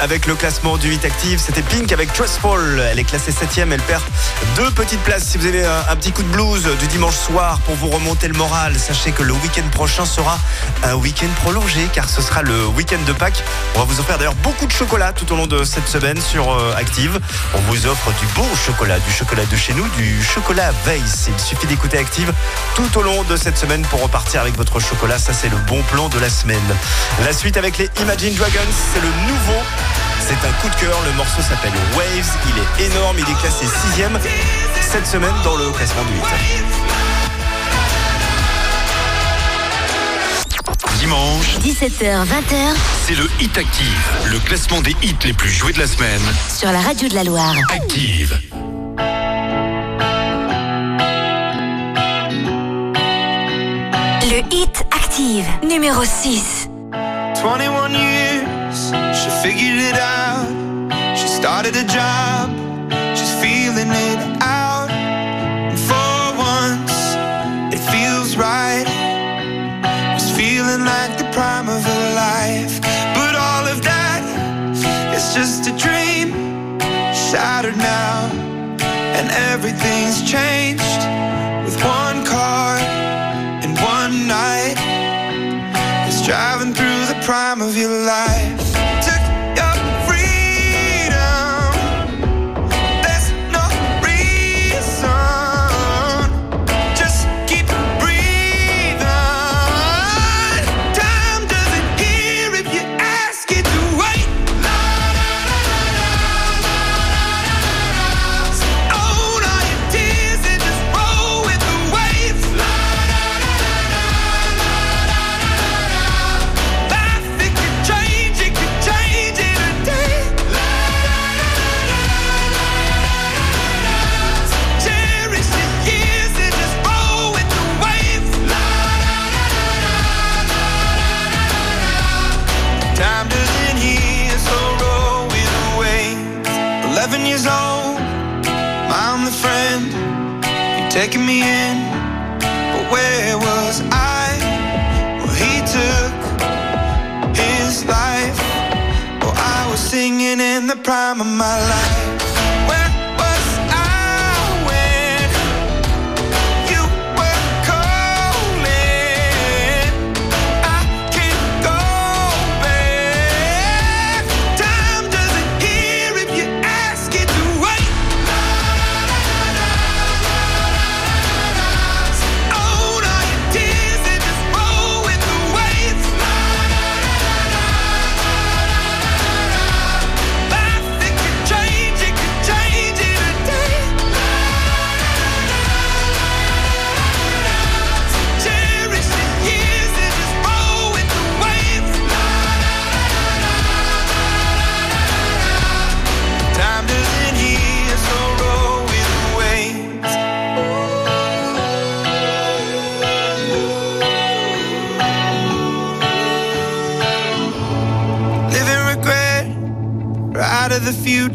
Avec le classement du 8 Active. C'était Pink avec Trustful. Elle est classée 7ème. Elle perd deux petites places. Si vous avez un, petit coup de blues du dimanche soir pour vous remonter le moral, sachez que le week-end prochain sera un week-end prolongé car ce sera le week-end de Pâques. On va vous offrir d'ailleurs beaucoup de chocolat tout au long de cette semaine sur euh, Active. On vous offre du beau chocolat, du chocolat de chez nous, du chocolat Weiss. Il suffit d'écouter Active tout au long de cette semaine pour repartir avec votre chocolat. Ça, c'est le bon plan de la semaine. La suite avec les Imagine Dragons, c'est le nouveau. C'est un coup de cœur. Le morceau s'appelle Waves. Il est énorme. Il est classé 6ème cette semaine dans le classement du 8. Dimanche, 17h, 20h c'est le Hit Active, le classement des hits les plus joués de la semaine. sur la radio de la Loire. Active. Le Hit Active, numéro 6. 21 years, she figured it out. She started a job, she's feeling it out. And for once, it feels right. It's feeling like the prime of her life. But all of that is just a dream, shattered now. And everything's changed with one car and one night. It's driving through the prime of your life.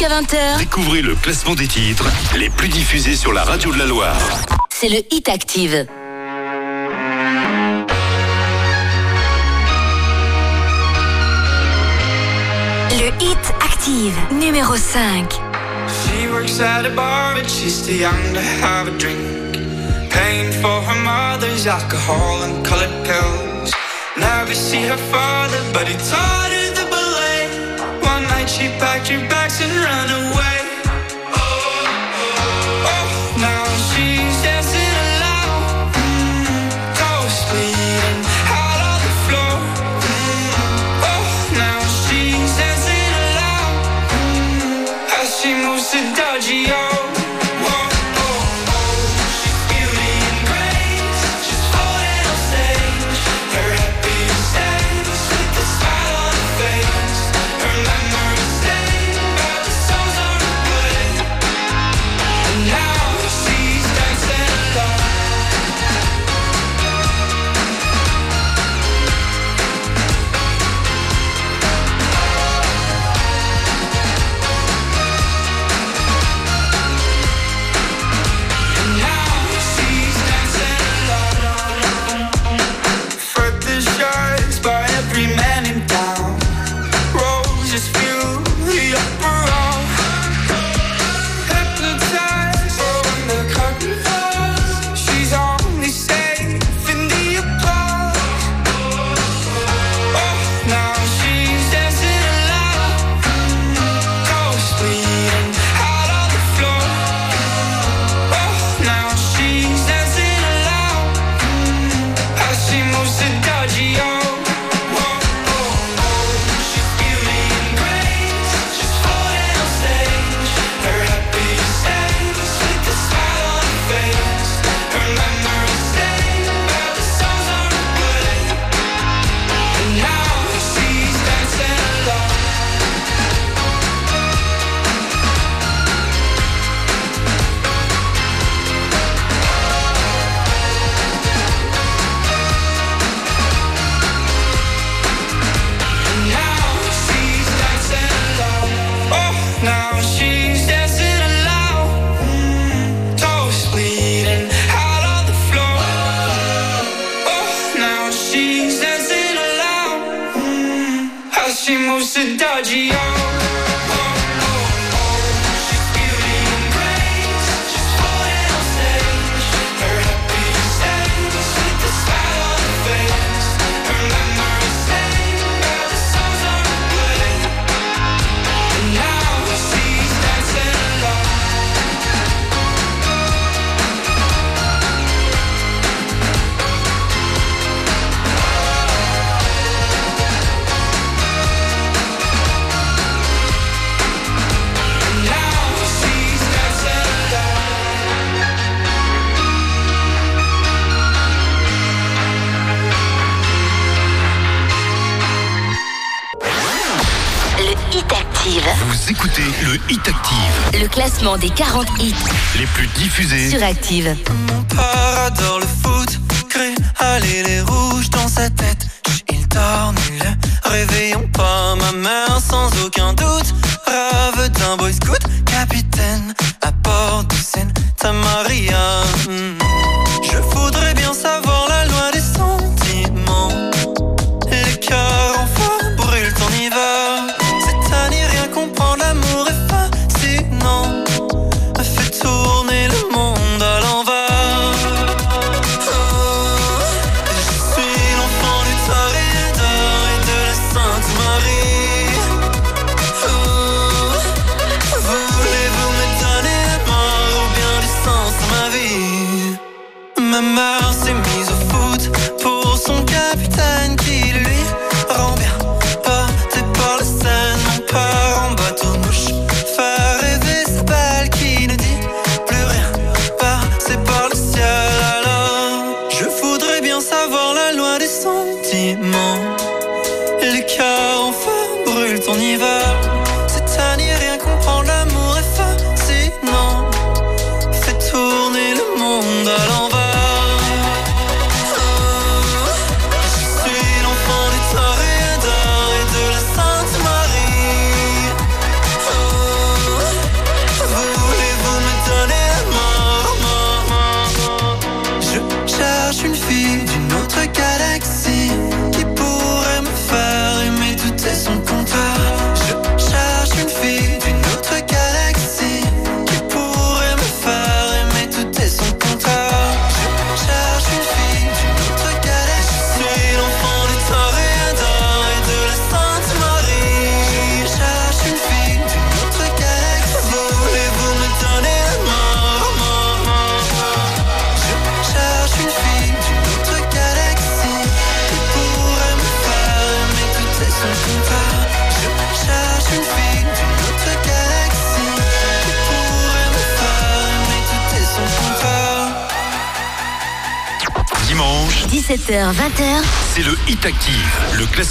Jusqu'à 20h, Découvrez le classement des titres les plus diffusés sur la radio de la Loire. c'est le Hit Active. Le Hit Active, numéro 5. She works at a bar, but she's too young to have a drink. Paying for her mother's alcohol and colored pills. Never see her father, but he taught her night she packed her bags and ran away. Classement des 40 hits Les plus diffusés. sur Active. Mon père adore le foot, crée aller les rouges dans sa tête.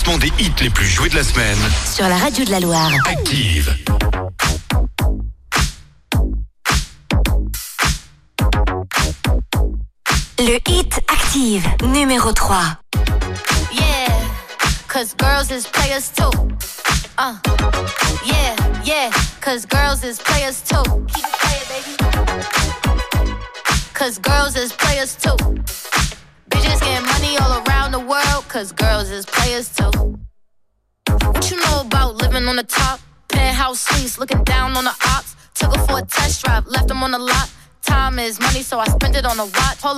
Classement des hits les plus joués de la semaine. sur la radio de la Loire. Active. Le Hit Active, numéro 3. Yeah, cause girls is players too.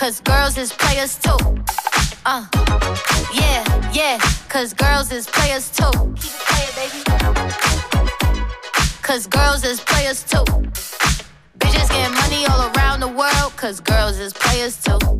Cause girls is players too. Uh, yeah, yeah, cause girls is players too. Keep it playing, baby. Cause girls is players too. Bitches getting money all around the world, cause girls is players too.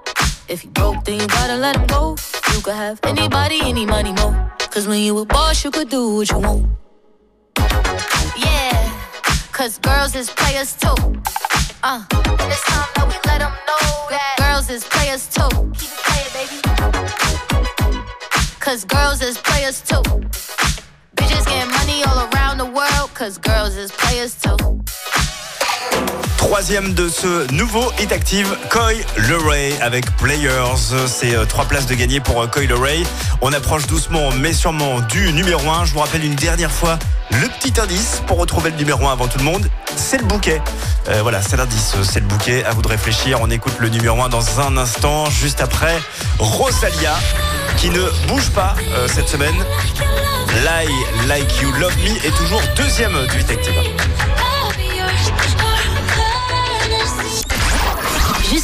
If you broke, then you gotta let him go. You could have anybody, any money, mo. Cause when you a boss, you could do what you want. Yeah, cause girls is players too. Uh, and it's time that we let them know that girls is players too. Keep it playing, baby. Cause girls is players too. Bitches getting money all around the world, cause girls is players too. Troisième de ce nouveau Hit Active, Coy Leray avec Players. C'est euh, trois places de gagner pour euh, Coy Leray. On approche doucement mais sûrement du numéro 1. Je vous rappelle une dernière fois le petit indice pour retrouver le numéro 1 avant tout le monde. C'est le bouquet. Euh, voilà, c'est l'indice, c'est le bouquet. À vous de réfléchir. On écoute le numéro 1 dans un instant, juste après Rosalia qui ne bouge pas euh, cette semaine. Lie Like You Love Me est toujours deuxième du Hit Active.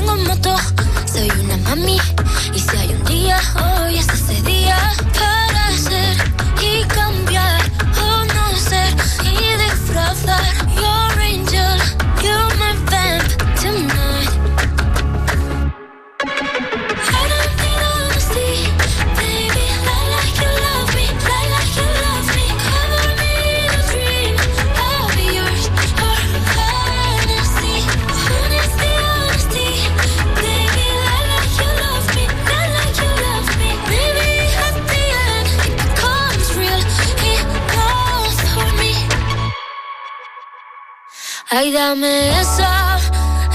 vengo en moto. Soy una mami. Ay, dame esa,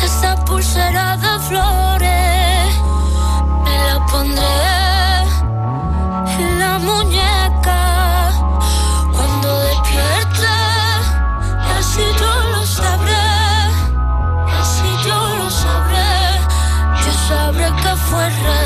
esa pulsera de flores. Me la pondré en la muñeca cuando despierte. Y así yo lo sabré. Así yo lo sabré. Yo sabré que fue real.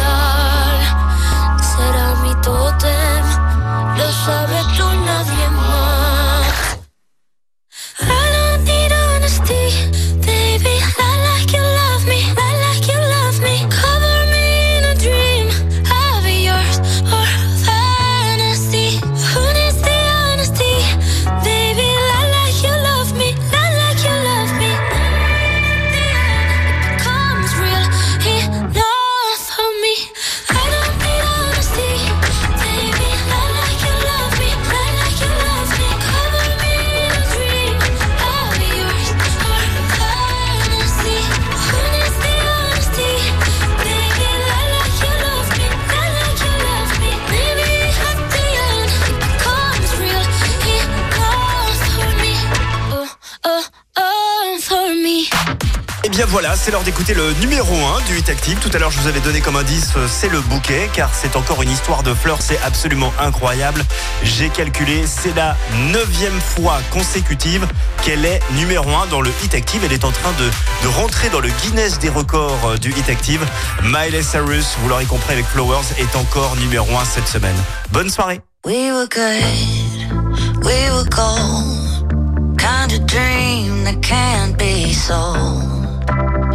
C'est l'heure d'écouter le numéro 1 du Hit Active. Tout à l'heure, je vous avais donné comme indice, euh, c'est le bouquet, car c'est encore une histoire de fleurs, c'est absolument incroyable. J'ai calculé, c'est la neuvième fois consécutive qu'elle est numéro 1 dans le Hit Active. Elle est en train de, de rentrer dans le Guinness des records euh, du Hit Active. Miley Cyrus, vous l'aurez compris avec Flowers, est encore numéro 1 cette semaine. Bonne soirée We were good, we were gold. Kind of dream that can't be sold.